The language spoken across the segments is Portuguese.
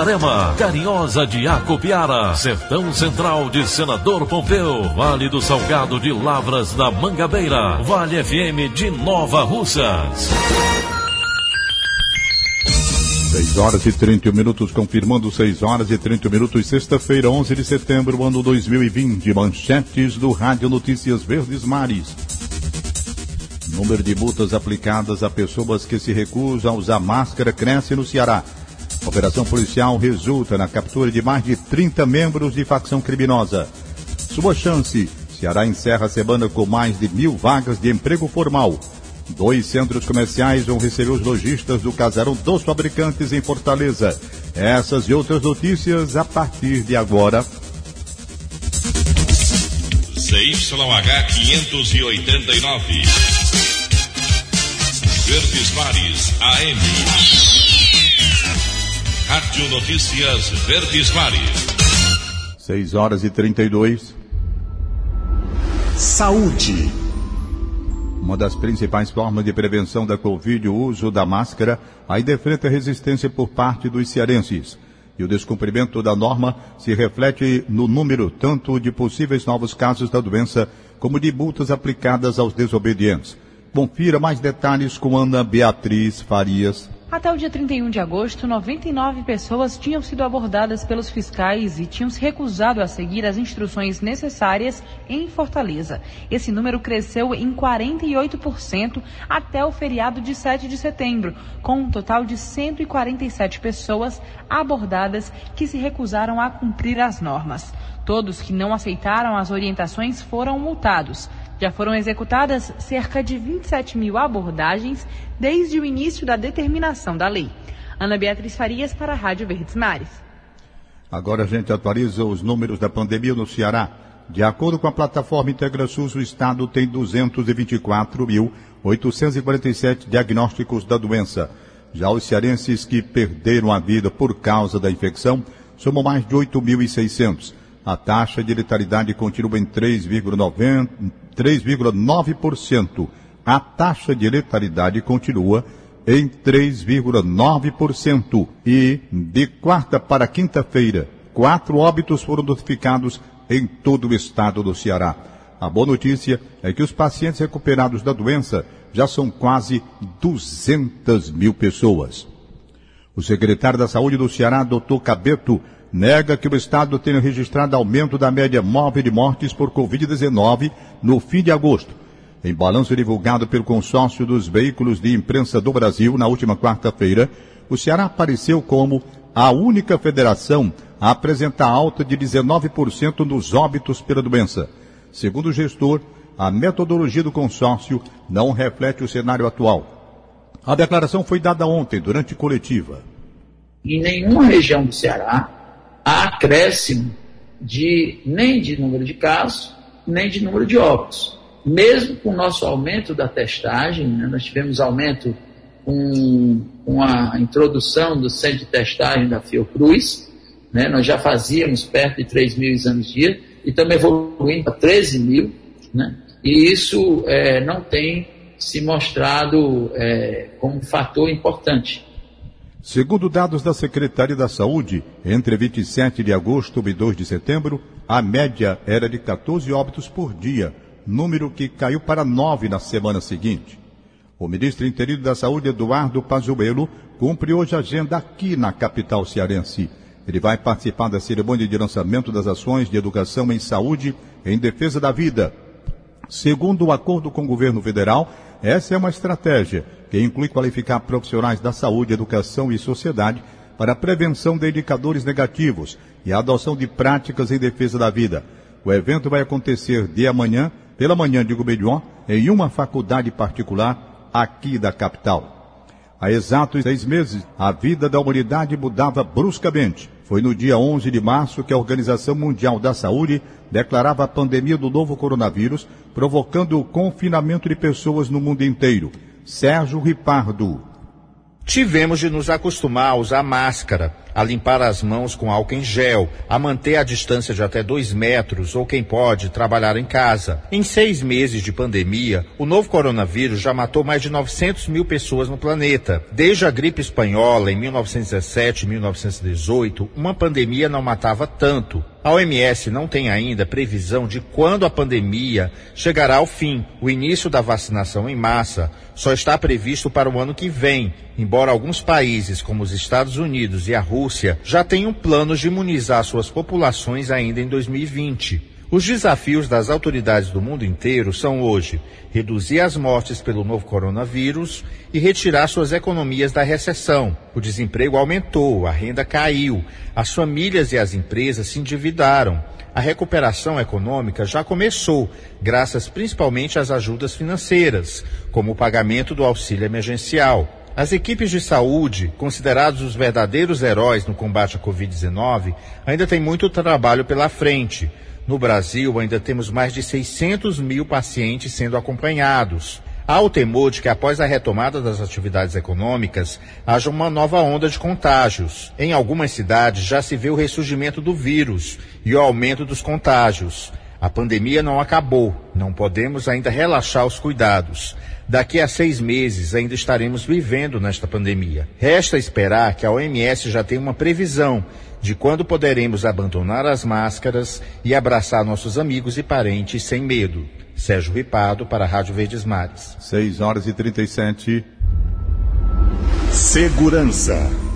Itarema, Carinhosa de Acopiara, Sertão Central de Senador Pompeu, Vale do Salgado de Lavras da Mangabeira, Vale FM de Nova Russas. 6 horas e 31 minutos, confirmando 6 horas e 30 minutos, sexta-feira, 11 de setembro, ano 2020. Manchetes do Rádio Notícias Verdes Mares. Número de multas aplicadas a pessoas que se recusam a usar máscara cresce no Ceará. Operação policial resulta na captura de mais de 30 membros de facção criminosa. Sua chance. Ceará encerra a semana com mais de mil vagas de emprego formal. Dois centros comerciais vão receber os lojistas do casarão dos fabricantes em Fortaleza. Essas e outras notícias a partir de agora. CYH 589. Verdes Mares AM. Rádio Notícias Verdes Mares. 6 horas e 32. Saúde. Uma das principais formas de prevenção da Covid, o uso da máscara, ainda enfrenta resistência por parte dos cearenses. E o descumprimento da norma se reflete no número tanto de possíveis novos casos da doença, como de multas aplicadas aos desobedientes. Confira mais detalhes com Ana Beatriz Farias. Até o dia 31 de agosto, 99 pessoas tinham sido abordadas pelos fiscais e tinham se recusado a seguir as instruções necessárias em Fortaleza. Esse número cresceu em 48% até o feriado de 7 de setembro, com um total de 147 pessoas abordadas que se recusaram a cumprir as normas. Todos que não aceitaram as orientações foram multados. Já foram executadas cerca de 27 mil abordagens desde o início da determinação da lei. Ana Beatriz Farias para a Rádio Verdes Mares. Agora a gente atualiza os números da pandemia no Ceará. De acordo com a plataforma IntegraSUS, o estado tem 224.847 diagnósticos da doença. Já os cearenses que perderam a vida por causa da infecção somam mais de 8.600. A taxa de letalidade continua em 3,9%. A taxa de letalidade continua em 3,9%. E de quarta para quinta-feira, quatro óbitos foram notificados em todo o estado do Ceará. A boa notícia é que os pacientes recuperados da doença já são quase 200 mil pessoas. O secretário da Saúde do Ceará, doutor Cabeto, nega que o Estado tenha registrado aumento da média móvel de mortes por Covid-19 no fim de agosto. Em balanço divulgado pelo consórcio dos veículos de imprensa do Brasil na última quarta-feira, o Ceará apareceu como a única federação a apresentar alta de 19% nos óbitos pela doença. Segundo o gestor, a metodologia do consórcio não reflete o cenário atual. A declaração foi dada ontem, durante coletiva. Em nenhuma região do Ceará acréscimo de, nem de número de casos, nem de número de óbitos. Mesmo com o nosso aumento da testagem, né, nós tivemos aumento com, com, a introdução do centro de testagem da Fiocruz, né, nós já fazíamos perto de 3 mil exames dia e estamos evoluindo para 13 mil, né, e isso é, não tem se mostrado é, como um fator importante. Segundo dados da Secretaria da Saúde, entre 27 de agosto e 2 de setembro, a média era de 14 óbitos por dia, número que caiu para 9 na semana seguinte. O ministro interino da Saúde, Eduardo Pazuello, cumpre hoje a agenda aqui na capital cearense. Ele vai participar da cerimônia de lançamento das ações de educação em saúde em defesa da vida. Segundo o acordo com o governo federal, essa é uma estratégia que inclui qualificar profissionais da saúde, educação e sociedade para a prevenção de indicadores negativos e a adoção de práticas em defesa da vida. O evento vai acontecer de amanhã, pela manhã de melhor, em uma faculdade particular aqui da capital. Há exatos seis meses, a vida da humanidade mudava bruscamente. Foi no dia 11 de março que a Organização Mundial da Saúde declarava a pandemia do novo coronavírus, provocando o confinamento de pessoas no mundo inteiro. Sérgio Ripardo. Tivemos de nos acostumar a usar máscara, a limpar as mãos com álcool em gel, a manter a distância de até dois metros ou quem pode trabalhar em casa. Em seis meses de pandemia, o novo coronavírus já matou mais de 900 mil pessoas no planeta. Desde a gripe espanhola em 1917 e 1918, uma pandemia não matava tanto. A OMS não tem ainda previsão de quando a pandemia chegará ao fim. O início da vacinação em massa só está previsto para o ano que vem, embora alguns países, como os Estados Unidos e a Rússia, já tenham planos de imunizar suas populações ainda em 2020. Os desafios das autoridades do mundo inteiro são hoje reduzir as mortes pelo novo coronavírus e retirar suas economias da recessão. O desemprego aumentou, a renda caiu, as famílias e as empresas se endividaram. A recuperação econômica já começou, graças principalmente às ajudas financeiras, como o pagamento do auxílio emergencial. As equipes de saúde, considerados os verdadeiros heróis no combate à Covid-19, ainda têm muito trabalho pela frente. No Brasil, ainda temos mais de 600 mil pacientes sendo acompanhados. Há o temor de que, após a retomada das atividades econômicas, haja uma nova onda de contágios. Em algumas cidades já se vê o ressurgimento do vírus e o aumento dos contágios. A pandemia não acabou, não podemos ainda relaxar os cuidados. Daqui a seis meses ainda estaremos vivendo nesta pandemia. Resta esperar que a OMS já tenha uma previsão de quando poderemos abandonar as máscaras e abraçar nossos amigos e parentes sem medo. Sérgio Ripado para a Rádio Verdes Mares. 6 horas e 37. Segurança.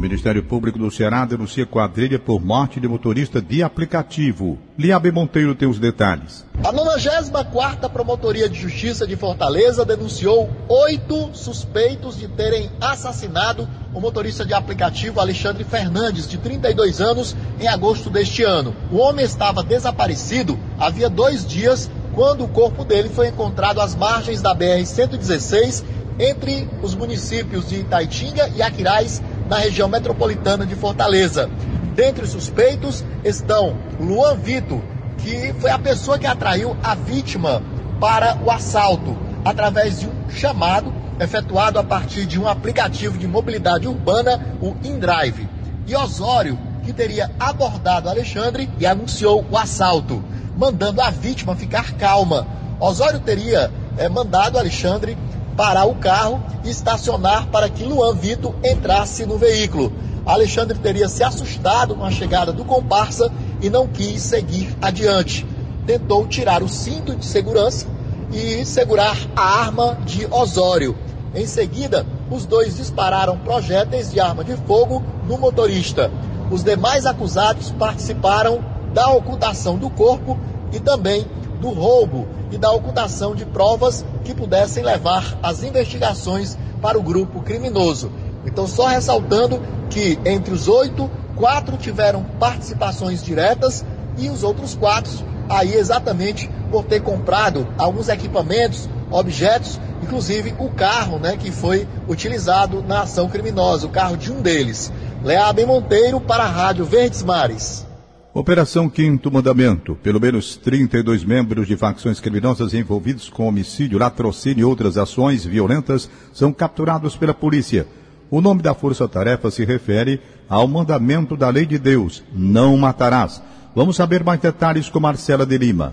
O Ministério Público do Ceará denuncia quadrilha por morte de motorista de aplicativo. Liabe Monteiro tem os detalhes. A 94ª Promotoria de Justiça de Fortaleza denunciou oito suspeitos de terem assassinado o motorista de aplicativo Alexandre Fernandes, de 32 anos, em agosto deste ano. O homem estava desaparecido havia dois dias, quando o corpo dele foi encontrado às margens da BR-116, entre os municípios de Itaitinga e Aquiraz, na região metropolitana de Fortaleza. Dentre os suspeitos estão Luan Vito, que foi a pessoa que atraiu a vítima para o assalto, através de um chamado efetuado a partir de um aplicativo de mobilidade urbana, o InDrive. E Osório, que teria abordado Alexandre e anunciou o assalto, mandando a vítima ficar calma. Osório teria é, mandado Alexandre parar o carro e estacionar para que Luan Vitor entrasse no veículo. Alexandre teria se assustado com a chegada do comparsa e não quis seguir adiante. Tentou tirar o cinto de segurança e segurar a arma de Osório. Em seguida, os dois dispararam projéteis de arma de fogo no motorista. Os demais acusados participaram da ocultação do corpo e também do roubo e da ocultação de provas que pudessem levar as investigações para o grupo criminoso. Então, só ressaltando que entre os oito, quatro tiveram participações diretas e os outros quatro, aí exatamente por ter comprado alguns equipamentos, objetos, inclusive o carro né, que foi utilizado na ação criminosa, o carro de um deles. Leabem Monteiro para a Rádio Verdes Mares. Operação Quinto Mandamento. Pelo menos 32 membros de facções criminosas envolvidos com homicídio, latrocínio e outras ações violentas são capturados pela polícia. O nome da força-tarefa se refere ao mandamento da lei de Deus: não matarás. Vamos saber mais detalhes com Marcela de Lima.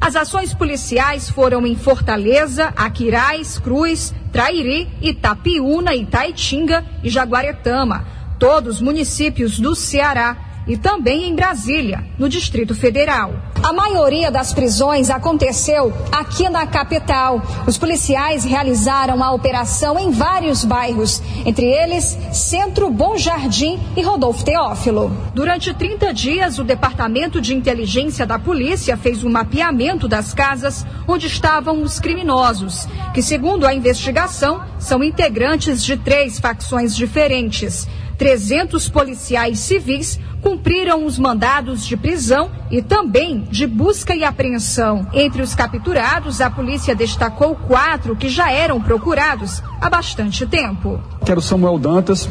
As ações policiais foram em Fortaleza, Aquiraz, Cruz, Trairi, Itapiúna, Itaitinga e Jaguaretama, todos municípios do Ceará e também em Brasília, no Distrito Federal. A maioria das prisões aconteceu aqui na capital. Os policiais realizaram a operação em vários bairros, entre eles Centro Bom Jardim e Rodolfo Teófilo. Durante 30 dias, o Departamento de Inteligência da Polícia fez um mapeamento das casas onde estavam os criminosos, que, segundo a investigação, são integrantes de três facções diferentes. 300 policiais civis cumpriram os mandados de prisão e também de busca e apreensão. Entre os capturados, a polícia destacou quatro que já eram procurados há bastante tempo. Quero Samuel Dantas,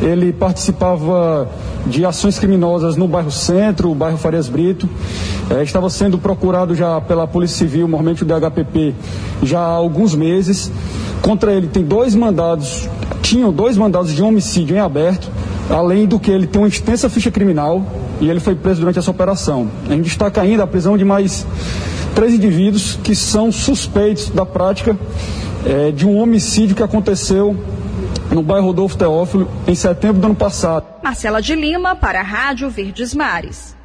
ele participava de ações criminosas no bairro Centro, o bairro Farias Brito. É, estava sendo procurado já pela Polícia Civil, normalmente o DHPP, já há alguns meses. Contra ele tem dois mandados, tinham dois mandados de homicídio em aberto, além do que ele tem uma extensa ficha criminal e ele foi preso durante essa operação. A gente destaca ainda a prisão de mais três indivíduos que são suspeitos da prática é, de um homicídio que aconteceu no bairro Rodolfo Teófilo em setembro do ano passado. Marcela de Lima para a Rádio Verdes Mares.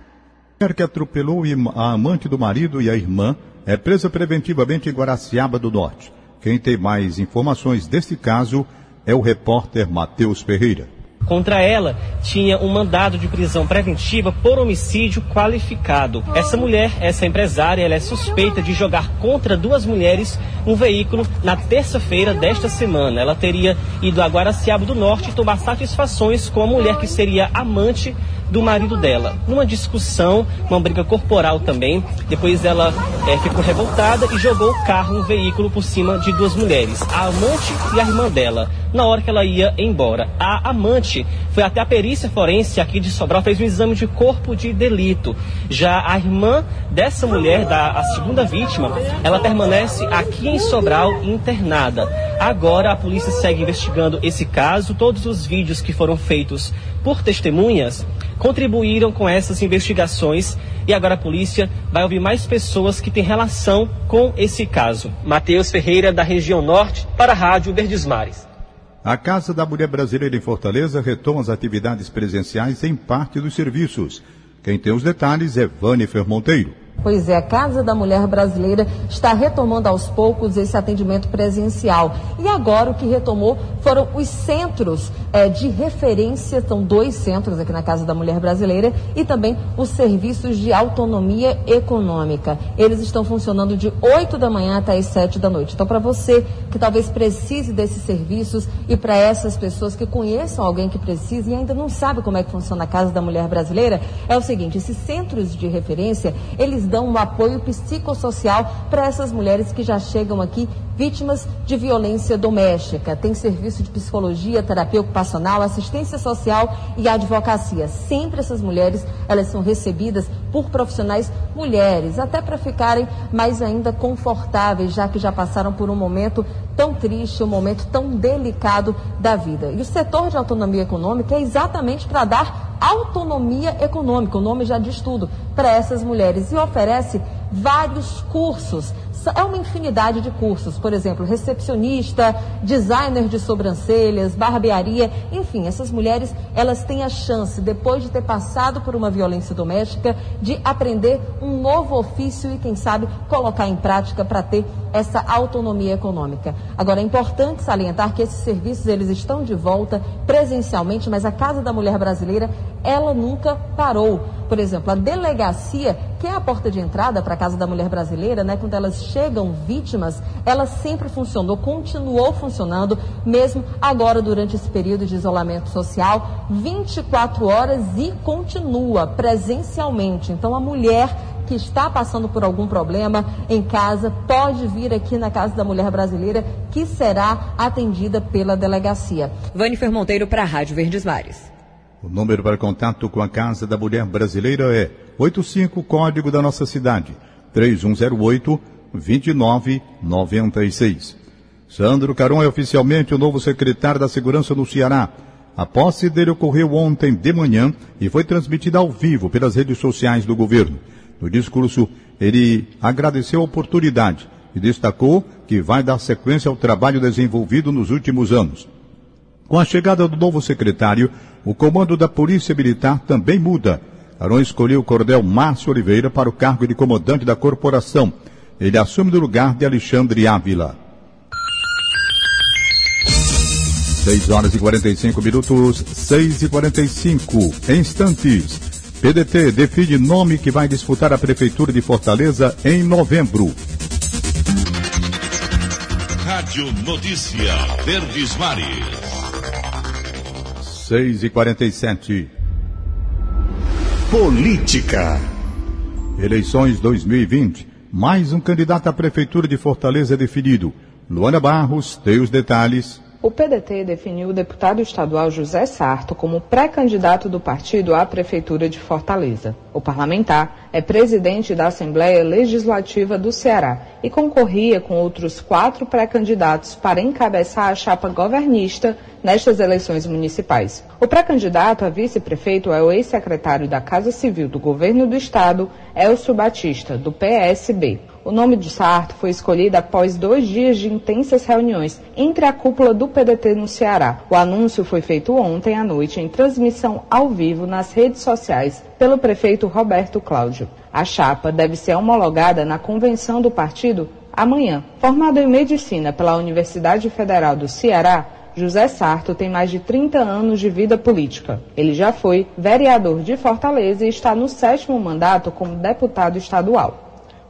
A mulher que atropelou a amante do marido e a irmã é presa preventivamente em Guaraciaba do Norte. Quem tem mais informações deste caso é o repórter Matheus Ferreira. Contra ela tinha um mandado de prisão preventiva por homicídio qualificado. Essa mulher, essa empresária, ela é suspeita de jogar contra duas mulheres um veículo na terça-feira desta semana. Ela teria ido a Guaraciaba do Norte tomar satisfações com a mulher que seria amante do marido dela. Numa discussão, uma briga corporal também. Depois ela é, ficou revoltada e jogou o carro, um veículo, por cima de duas mulheres, a amante e a irmã dela, na hora que ela ia embora. A amante foi até a perícia forense aqui de Sobral, fez um exame de corpo de delito. Já a irmã dessa mulher, da a segunda vítima, ela permanece aqui em Sobral internada. Agora a polícia segue investigando esse caso. Todos os vídeos que foram feitos por testemunhas contribuíram com essas investigações e agora a polícia vai ouvir mais pessoas que têm relação com esse caso. Matheus Ferreira, da região norte, para a Rádio Verdes Mares. A Casa da Mulher Brasileira em Fortaleza retoma as atividades presenciais em parte dos serviços. Quem tem os detalhes é Vânifer Monteiro. Pois é, a Casa da Mulher Brasileira está retomando aos poucos esse atendimento presencial. E agora o que retomou foram os centros é, de referência, são dois centros aqui na Casa da Mulher Brasileira, e também os serviços de autonomia econômica. Eles estão funcionando de 8 da manhã até as 7 da noite. Então, para você que talvez precise desses serviços e para essas pessoas que conheçam alguém que precisa e ainda não sabe como é que funciona a Casa da Mulher Brasileira, é o seguinte: esses centros de referência, eles dão um apoio psicossocial para essas mulheres que já chegam aqui vítimas de violência doméstica. Tem serviço de psicologia, terapia ocupacional, assistência social e advocacia. Sempre essas mulheres, elas são recebidas por profissionais mulheres, até para ficarem mais ainda confortáveis, já que já passaram por um momento tão triste, um momento tão delicado da vida. E o setor de autonomia econômica é exatamente para dar autonomia econômica, o nome já diz tudo, para essas mulheres. E oferece vários cursos. É uma infinidade de cursos, por exemplo, recepcionista, designer de sobrancelhas, barbearia, enfim, essas mulheres, elas têm a chance, depois de ter passado por uma violência doméstica, de aprender um novo ofício e, quem sabe, colocar em prática para ter essa autonomia econômica. Agora, é importante salientar que esses serviços, eles estão de volta presencialmente, mas a Casa da Mulher Brasileira, ela nunca parou. Por exemplo, a delegacia, que é a porta de entrada para a Casa da Mulher Brasileira, né, quando elas chegam vítimas, ela sempre funcionou, continuou funcionando, mesmo agora durante esse período de isolamento social, 24 horas e continua presencialmente. Então, a mulher que está passando por algum problema em casa pode vir aqui na Casa da Mulher Brasileira, que será atendida pela delegacia. Vani Monteiro para a Rádio Verdes Mares. O número para contato com a Casa da Mulher Brasileira é 85 código da nossa cidade, 3108 2996. Sandro Caron é oficialmente o novo secretário da Segurança no Ceará. A posse dele ocorreu ontem de manhã e foi transmitida ao vivo pelas redes sociais do governo. No discurso, ele agradeceu a oportunidade e destacou que vai dar sequência ao trabalho desenvolvido nos últimos anos. Com a chegada do novo secretário, o comando da Polícia Militar também muda. Aron escolheu o coronel Márcio Oliveira para o cargo de comandante da corporação. Ele assume no lugar de Alexandre Ávila. 6 horas e 45 minutos, 6 e 45 instantes. PDT define nome que vai disputar a Prefeitura de Fortaleza em novembro. Rádio Notícia Verdes Mares. 6 e 47 Política. Eleições 2020. Mais um candidato à Prefeitura de Fortaleza definido. Luana Barros tem os detalhes. O PDT definiu o deputado estadual José Sarto como pré-candidato do partido à Prefeitura de Fortaleza. O parlamentar é presidente da Assembleia Legislativa do Ceará e concorria com outros quatro pré-candidatos para encabeçar a chapa governista nestas eleições municipais. O pré-candidato a vice-prefeito é o ex-secretário da Casa Civil do Governo do Estado, Elcio Batista, do PSB. O nome de Sarto foi escolhido após dois dias de intensas reuniões entre a cúpula do PDT no Ceará. O anúncio foi feito ontem à noite em transmissão ao vivo nas redes sociais pelo prefeito Roberto Cláudio. A chapa deve ser homologada na convenção do partido amanhã. Formado em medicina pela Universidade Federal do Ceará, José Sarto tem mais de 30 anos de vida política. Ele já foi vereador de Fortaleza e está no sétimo mandato como deputado estadual.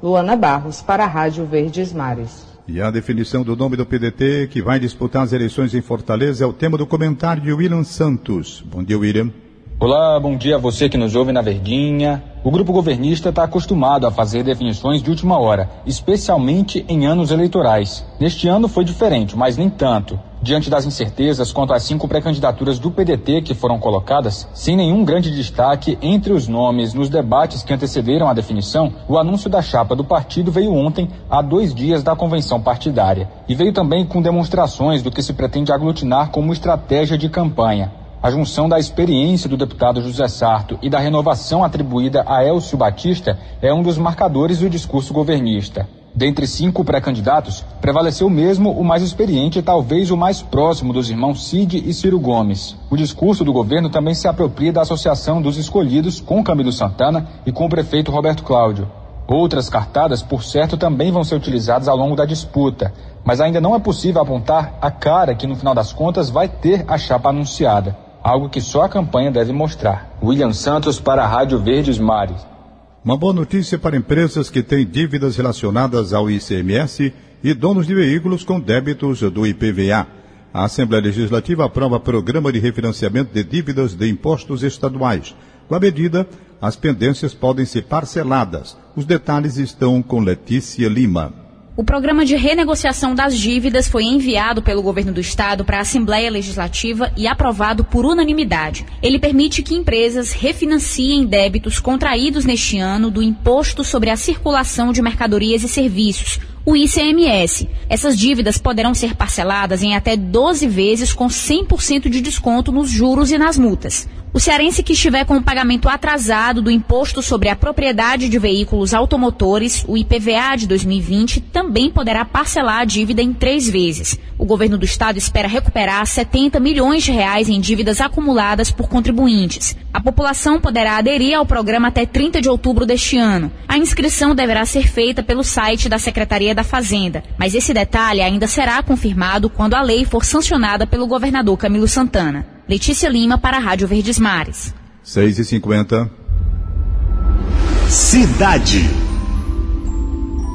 Luana Barros, para a Rádio Verdes Mares. E a definição do nome do PDT que vai disputar as eleições em Fortaleza é o tema do comentário de William Santos. Bom dia, William. Olá, bom dia a você que nos ouve na Verdinha. O grupo governista está acostumado a fazer definições de última hora, especialmente em anos eleitorais. Neste ano foi diferente, mas nem tanto. Diante das incertezas quanto às cinco pré-candidaturas do PDT que foram colocadas, sem nenhum grande destaque entre os nomes nos debates que antecederam a definição, o anúncio da chapa do partido veio ontem, a dois dias da convenção partidária. E veio também com demonstrações do que se pretende aglutinar como estratégia de campanha. A junção da experiência do deputado José Sarto e da renovação atribuída a Elcio Batista é um dos marcadores do discurso governista. Dentre cinco pré-candidatos, prevaleceu mesmo o mais experiente e talvez o mais próximo dos irmãos Cid e Ciro Gomes. O discurso do governo também se apropria da associação dos escolhidos com Camilo Santana e com o prefeito Roberto Cláudio. Outras cartadas, por certo, também vão ser utilizadas ao longo da disputa, mas ainda não é possível apontar a cara que, no final das contas, vai ter a chapa anunciada algo que só a campanha deve mostrar. William Santos para a Rádio Verdes Mares. Uma boa notícia para empresas que têm dívidas relacionadas ao ICMS e donos de veículos com débitos do IPVA. A Assembleia Legislativa aprova programa de refinanciamento de dívidas de impostos estaduais. Com a medida, as pendências podem ser parceladas. Os detalhes estão com Letícia Lima. O programa de renegociação das dívidas foi enviado pelo governo do estado para a Assembleia Legislativa e aprovado por unanimidade. Ele permite que empresas refinanciem débitos contraídos neste ano do Imposto sobre a Circulação de Mercadorias e Serviços, o ICMS. Essas dívidas poderão ser parceladas em até 12 vezes com 100% de desconto nos juros e nas multas. O cearense que estiver com o pagamento atrasado do Imposto sobre a Propriedade de Veículos Automotores, o IPVA de 2020, também poderá parcelar a dívida em três vezes. O governo do estado espera recuperar 70 milhões de reais em dívidas acumuladas por contribuintes. A população poderá aderir ao programa até 30 de outubro deste ano. A inscrição deverá ser feita pelo site da Secretaria da Fazenda, mas esse detalhe ainda será confirmado quando a lei for sancionada pelo governador Camilo Santana. Letícia Lima para a Rádio Verdes Mares. 6 e 50 Cidade.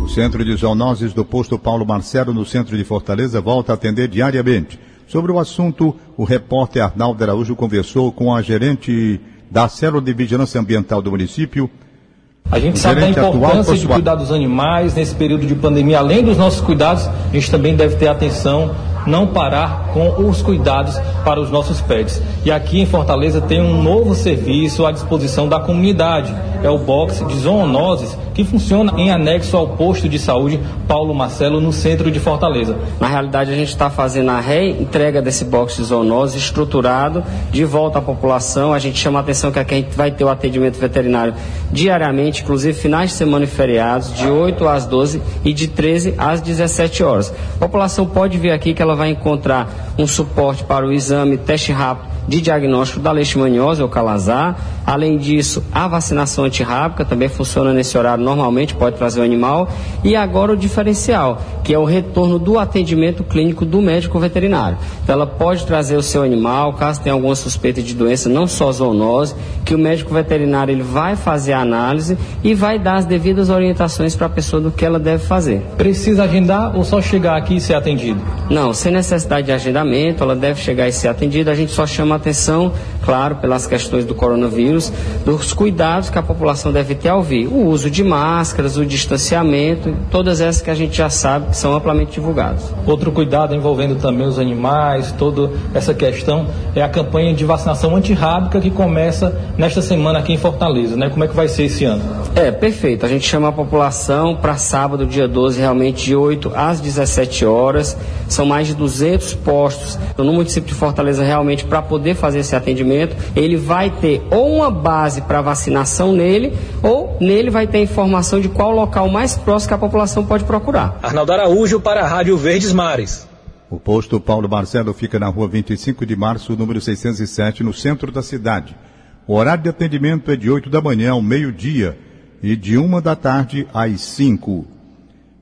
O Centro de Zoonoses do Posto Paulo Marcelo, no centro de Fortaleza, volta a atender diariamente. Sobre o assunto, o repórter Arnaldo Araújo conversou com a gerente da Célula de Vigilância Ambiental do município, a gente sabe da importância de cuidar dos animais nesse período de pandemia. Além dos nossos cuidados, a gente também deve ter atenção, não parar com os cuidados para os nossos pets. E aqui em Fortaleza tem um novo serviço à disposição da comunidade. É o box de zoonoses que funciona em anexo ao posto de saúde Paulo Marcelo, no centro de Fortaleza. Na realidade, a gente está fazendo a reentrega desse box de zoonose estruturado de volta à população. A gente chama a atenção que aqui a gente vai ter o atendimento veterinário diariamente, inclusive finais de semana e feriados, de 8 às 12 e de 13 às 17 horas. A população pode vir aqui que ela vai encontrar um suporte para o exame, teste rápido de diagnóstico da leishmaniose ou calazar. Além disso, a vacinação antirrábica também funciona nesse horário normalmente, pode trazer o animal. E agora o diferencial, que é o retorno do atendimento clínico do médico veterinário. Então ela pode trazer o seu animal, caso tenha alguma suspeita de doença, não só zoonose, que o médico veterinário ele vai fazer a análise e vai dar as devidas orientações para a pessoa do que ela deve fazer. Precisa agendar ou só chegar aqui e ser atendido? Não, sem necessidade de agendamento, ela deve chegar e ser atendida. A gente só chama atenção, claro, pelas questões do coronavírus, dos cuidados que a população deve ter ao vir. O uso de máscaras, o distanciamento, todas essas que a gente já sabe que são amplamente divulgadas. Outro cuidado envolvendo também os animais, toda essa questão, é a campanha de vacinação antirrábica que começa nesta semana aqui em Fortaleza, né? Como é que vai ser esse ano? É, perfeito. A gente chama a população para sábado, dia 12, realmente de 8 às 17 horas. São mais de 200 postos então, no município de Fortaleza realmente para poder fazer esse atendimento. Ele vai ter ou uma base para vacinação nele, ou nele vai ter informação de qual local mais próximo que a população pode procurar. Arnaldo Araújo para a Rádio Verdes Mares. O posto Paulo Marcelo fica na rua 25 de março, número 607, no centro da cidade. O horário de atendimento é de 8 da manhã ao meio-dia e de 1 da tarde às 5.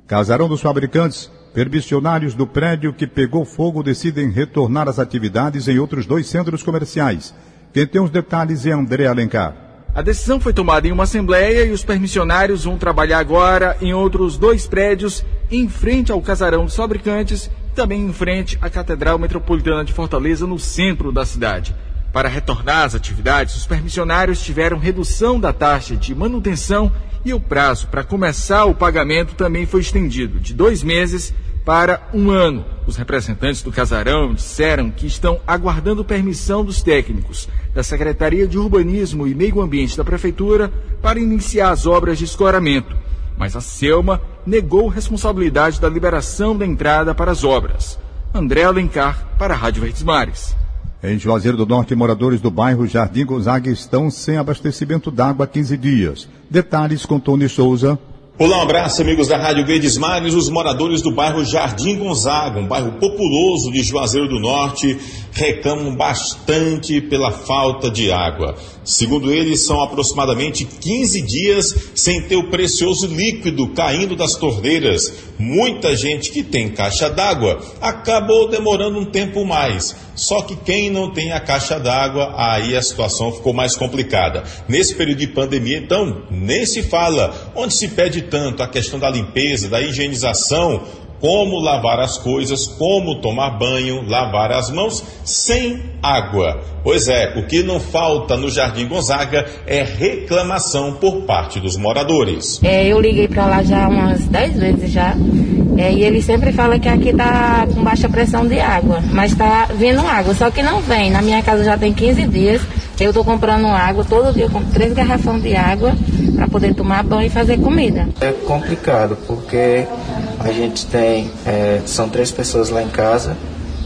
Casarão dos Fabricantes, permissionários do prédio que pegou fogo decidem retornar às atividades em outros dois centros comerciais. Quem tem os detalhes é André Alencar. A decisão foi tomada em uma assembleia e os permissionários vão trabalhar agora em outros dois prédios em frente ao casarão dos fabricantes e também em frente à Catedral Metropolitana de Fortaleza, no centro da cidade. Para retornar às atividades, os permissionários tiveram redução da taxa de manutenção e o prazo para começar o pagamento também foi estendido de dois meses para um ano. Os representantes do casarão disseram que estão aguardando permissão dos técnicos da Secretaria de Urbanismo e Meio Ambiente da Prefeitura para iniciar as obras de escoramento. Mas a Selma negou responsabilidade da liberação da entrada para as obras. André Alencar, para a Rádio Verdes Mares. Em Juazeiro do Norte, moradores do bairro Jardim Gonzaga estão sem abastecimento d'água há 15 dias. Detalhes com Tony Souza. Olá, um abraço, amigos da Rádio Verdes Mares. Os moradores do bairro Jardim Gonzaga, um bairro populoso de Juazeiro do Norte, reclamam bastante pela falta de água. Segundo eles, são aproximadamente 15 dias sem ter o precioso líquido caindo das torneiras. Muita gente que tem caixa d'água acabou demorando um tempo mais. Só que quem não tem a caixa d'água, aí a situação ficou mais complicada. Nesse período de pandemia, então, nem se fala. Onde se pede tanto a questão da limpeza, da higienização, como lavar as coisas, como tomar banho, lavar as mãos sem água. Pois é, o que não falta no Jardim Gonzaga é reclamação por parte dos moradores. É, eu liguei para lá já umas 10 vezes já. É, e ele sempre fala que aqui tá com baixa pressão de água, mas tá vindo água, só que não vem. Na minha casa já tem 15 dias. Eu tô comprando água, todo dia eu compro três garrafões de água para poder tomar banho e fazer comida. É complicado porque a gente tem, é, são três pessoas lá em casa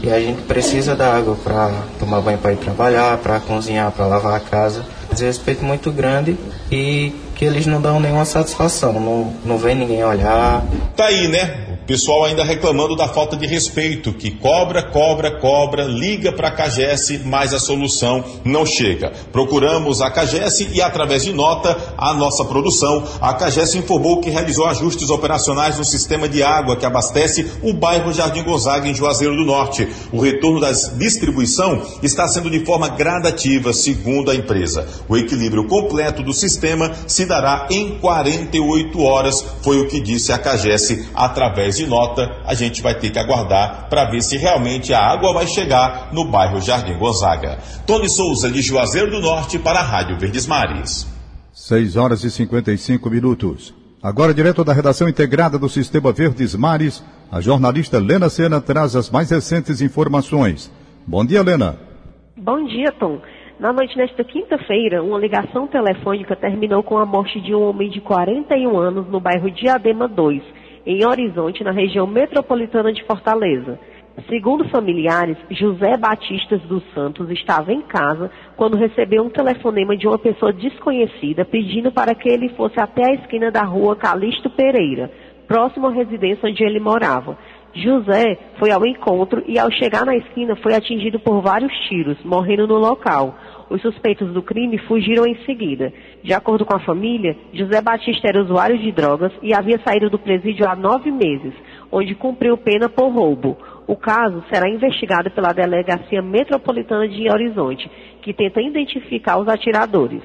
e a gente precisa da água para tomar banho para ir trabalhar, para cozinhar, para lavar a casa. Desrespeito muito grande e que eles não dão nenhuma satisfação, não, não vem ninguém olhar. Tá aí, né? Pessoal ainda reclamando da falta de respeito, que cobra, cobra, cobra, liga para a CAGES, mas a solução não chega. Procuramos a CAGES e, através de nota, a nossa produção, a CAGES informou que realizou ajustes operacionais no sistema de água que abastece o bairro Jardim Gonzaga, em Juazeiro do Norte. O retorno da distribuição está sendo de forma gradativa, segundo a empresa. O equilíbrio completo do sistema se dará em 48 horas, foi o que disse a CAGES através de de nota, a gente vai ter que aguardar para ver se realmente a água vai chegar no bairro Jardim Gonzaga. Tony Souza, de Juazeiro do Norte, para a Rádio Verdes Mares. 6 horas e 55 minutos. Agora, direto da redação integrada do Sistema Verdes Mares, a jornalista Lena Sena traz as mais recentes informações. Bom dia, Lena. Bom dia, Tom. Na noite desta quinta-feira, uma ligação telefônica terminou com a morte de um homem de 41 anos no bairro Diadema 2, em Horizonte, na região metropolitana de Fortaleza. Segundo familiares, José Batistas dos Santos estava em casa quando recebeu um telefonema de uma pessoa desconhecida pedindo para que ele fosse até a esquina da rua Calixto Pereira, próximo à residência onde ele morava. José foi ao encontro e, ao chegar na esquina, foi atingido por vários tiros, morrendo no local. Os suspeitos do crime fugiram em seguida. De acordo com a família, José Batista era usuário de drogas e havia saído do presídio há nove meses, onde cumpriu pena por roubo. O caso será investigado pela Delegacia Metropolitana de Horizonte, que tenta identificar os atiradores.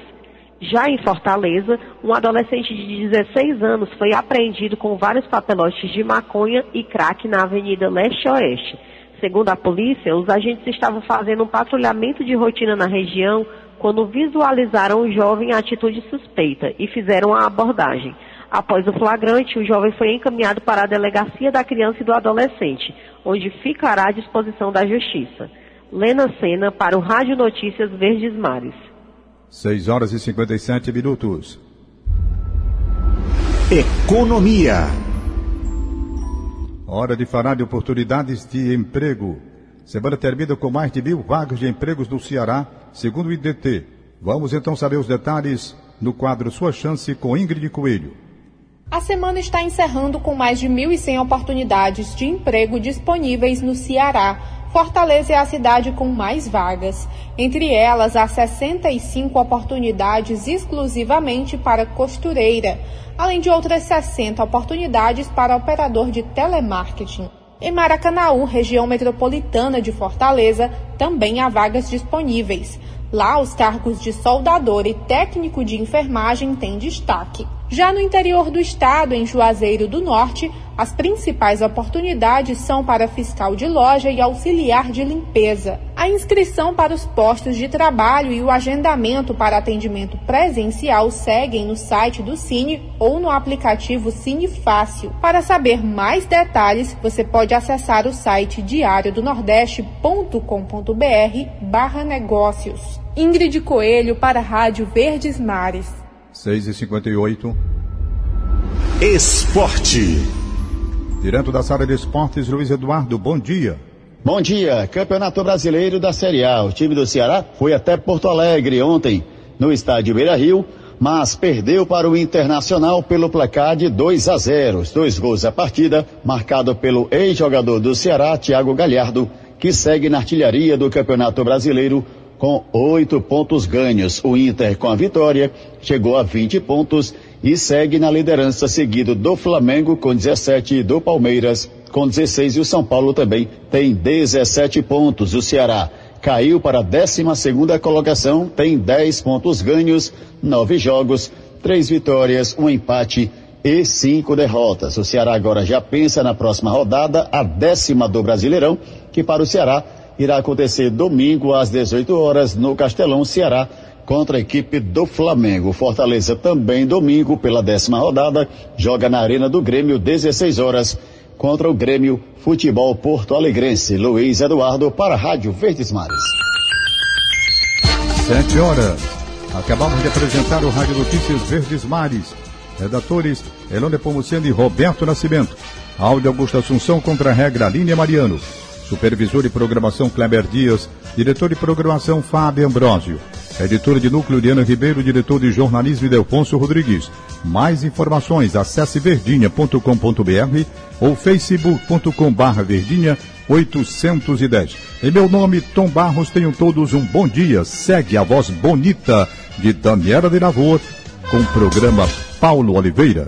Já em Fortaleza, um adolescente de 16 anos foi apreendido com vários papelotes de maconha e crack na Avenida Leste-Oeste. Segundo a polícia, os agentes estavam fazendo um patrulhamento de rotina na região quando visualizaram o jovem em atitude suspeita e fizeram a abordagem. Após o flagrante, o jovem foi encaminhado para a delegacia da criança e do adolescente, onde ficará à disposição da justiça. Lena Sena para o Rádio Notícias Verdes Mares. 6 horas e 57 minutos. Economia. Hora de falar de oportunidades de emprego. Semana termina com mais de mil vagas de empregos no Ceará, segundo o IDT. Vamos então saber os detalhes no quadro Sua Chance com Ingrid Coelho. A semana está encerrando com mais de 1.100 oportunidades de emprego disponíveis no Ceará Fortaleza é a cidade com mais vagas. Entre elas, há 65 oportunidades exclusivamente para costureira, além de outras 60 oportunidades para operador de telemarketing. Em Maracanaú, região metropolitana de Fortaleza, também há vagas disponíveis. Lá, os cargos de soldador e técnico de enfermagem têm destaque. Já no interior do estado, em Juazeiro do Norte, as principais oportunidades são para fiscal de loja e auxiliar de limpeza. A inscrição para os postos de trabalho e o agendamento para atendimento presencial seguem no site do Cine ou no aplicativo Cine Fácil. Para saber mais detalhes, você pode acessar o site diariodonordeste.com.br/negócios. Ingrid Coelho para a Rádio Verdes Mares. 6 e 58 Esporte. Direto da sala de esportes, Luiz Eduardo, bom dia. Bom dia, Campeonato Brasileiro da Série A. O time do Ceará foi até Porto Alegre ontem, no estádio Beira Rio, mas perdeu para o Internacional pelo placar de 2 a 0. Os dois gols da partida, marcado pelo ex-jogador do Ceará, Thiago Galhardo, que segue na artilharia do Campeonato Brasileiro com oito pontos ganhos. O Inter, com a vitória, chegou a 20 pontos e segue na liderança, seguido do Flamengo com 17 e do Palmeiras com 16 e o São Paulo também tem 17 pontos. O Ceará caiu para a 12 segunda colocação, tem 10 pontos ganhos, nove jogos, três vitórias, um empate e cinco derrotas. O Ceará agora já pensa na próxima rodada, a décima do Brasileirão, que para o Ceará irá acontecer domingo às 18 horas no Castelão, Ceará, contra a equipe do Flamengo. Fortaleza também domingo pela décima rodada joga na Arena do Grêmio 16 horas contra o Grêmio Futebol Porto Alegrense. Luiz Eduardo para a Rádio Verdes Mares. Sete horas. Acabamos de apresentar o Rádio Notícias Verdes Mares. Redatores Elone Pomuceno e Roberto Nascimento. Áudio Augusto Assunção contra a regra Línia Mariano. Supervisor de Programação Kleber Dias, diretor de Programação Fábio Ambrosio, editora de núcleo Diana Ribeiro, diretor de jornalismo Delfonso Rodrigues. Mais informações, acesse verdinha.com.br ou facebook.com barra verdinha 810. Em meu nome, Tom Barros, tenham todos um bom dia. Segue a voz bonita de Daniela de Lavor com o programa Paulo Oliveira.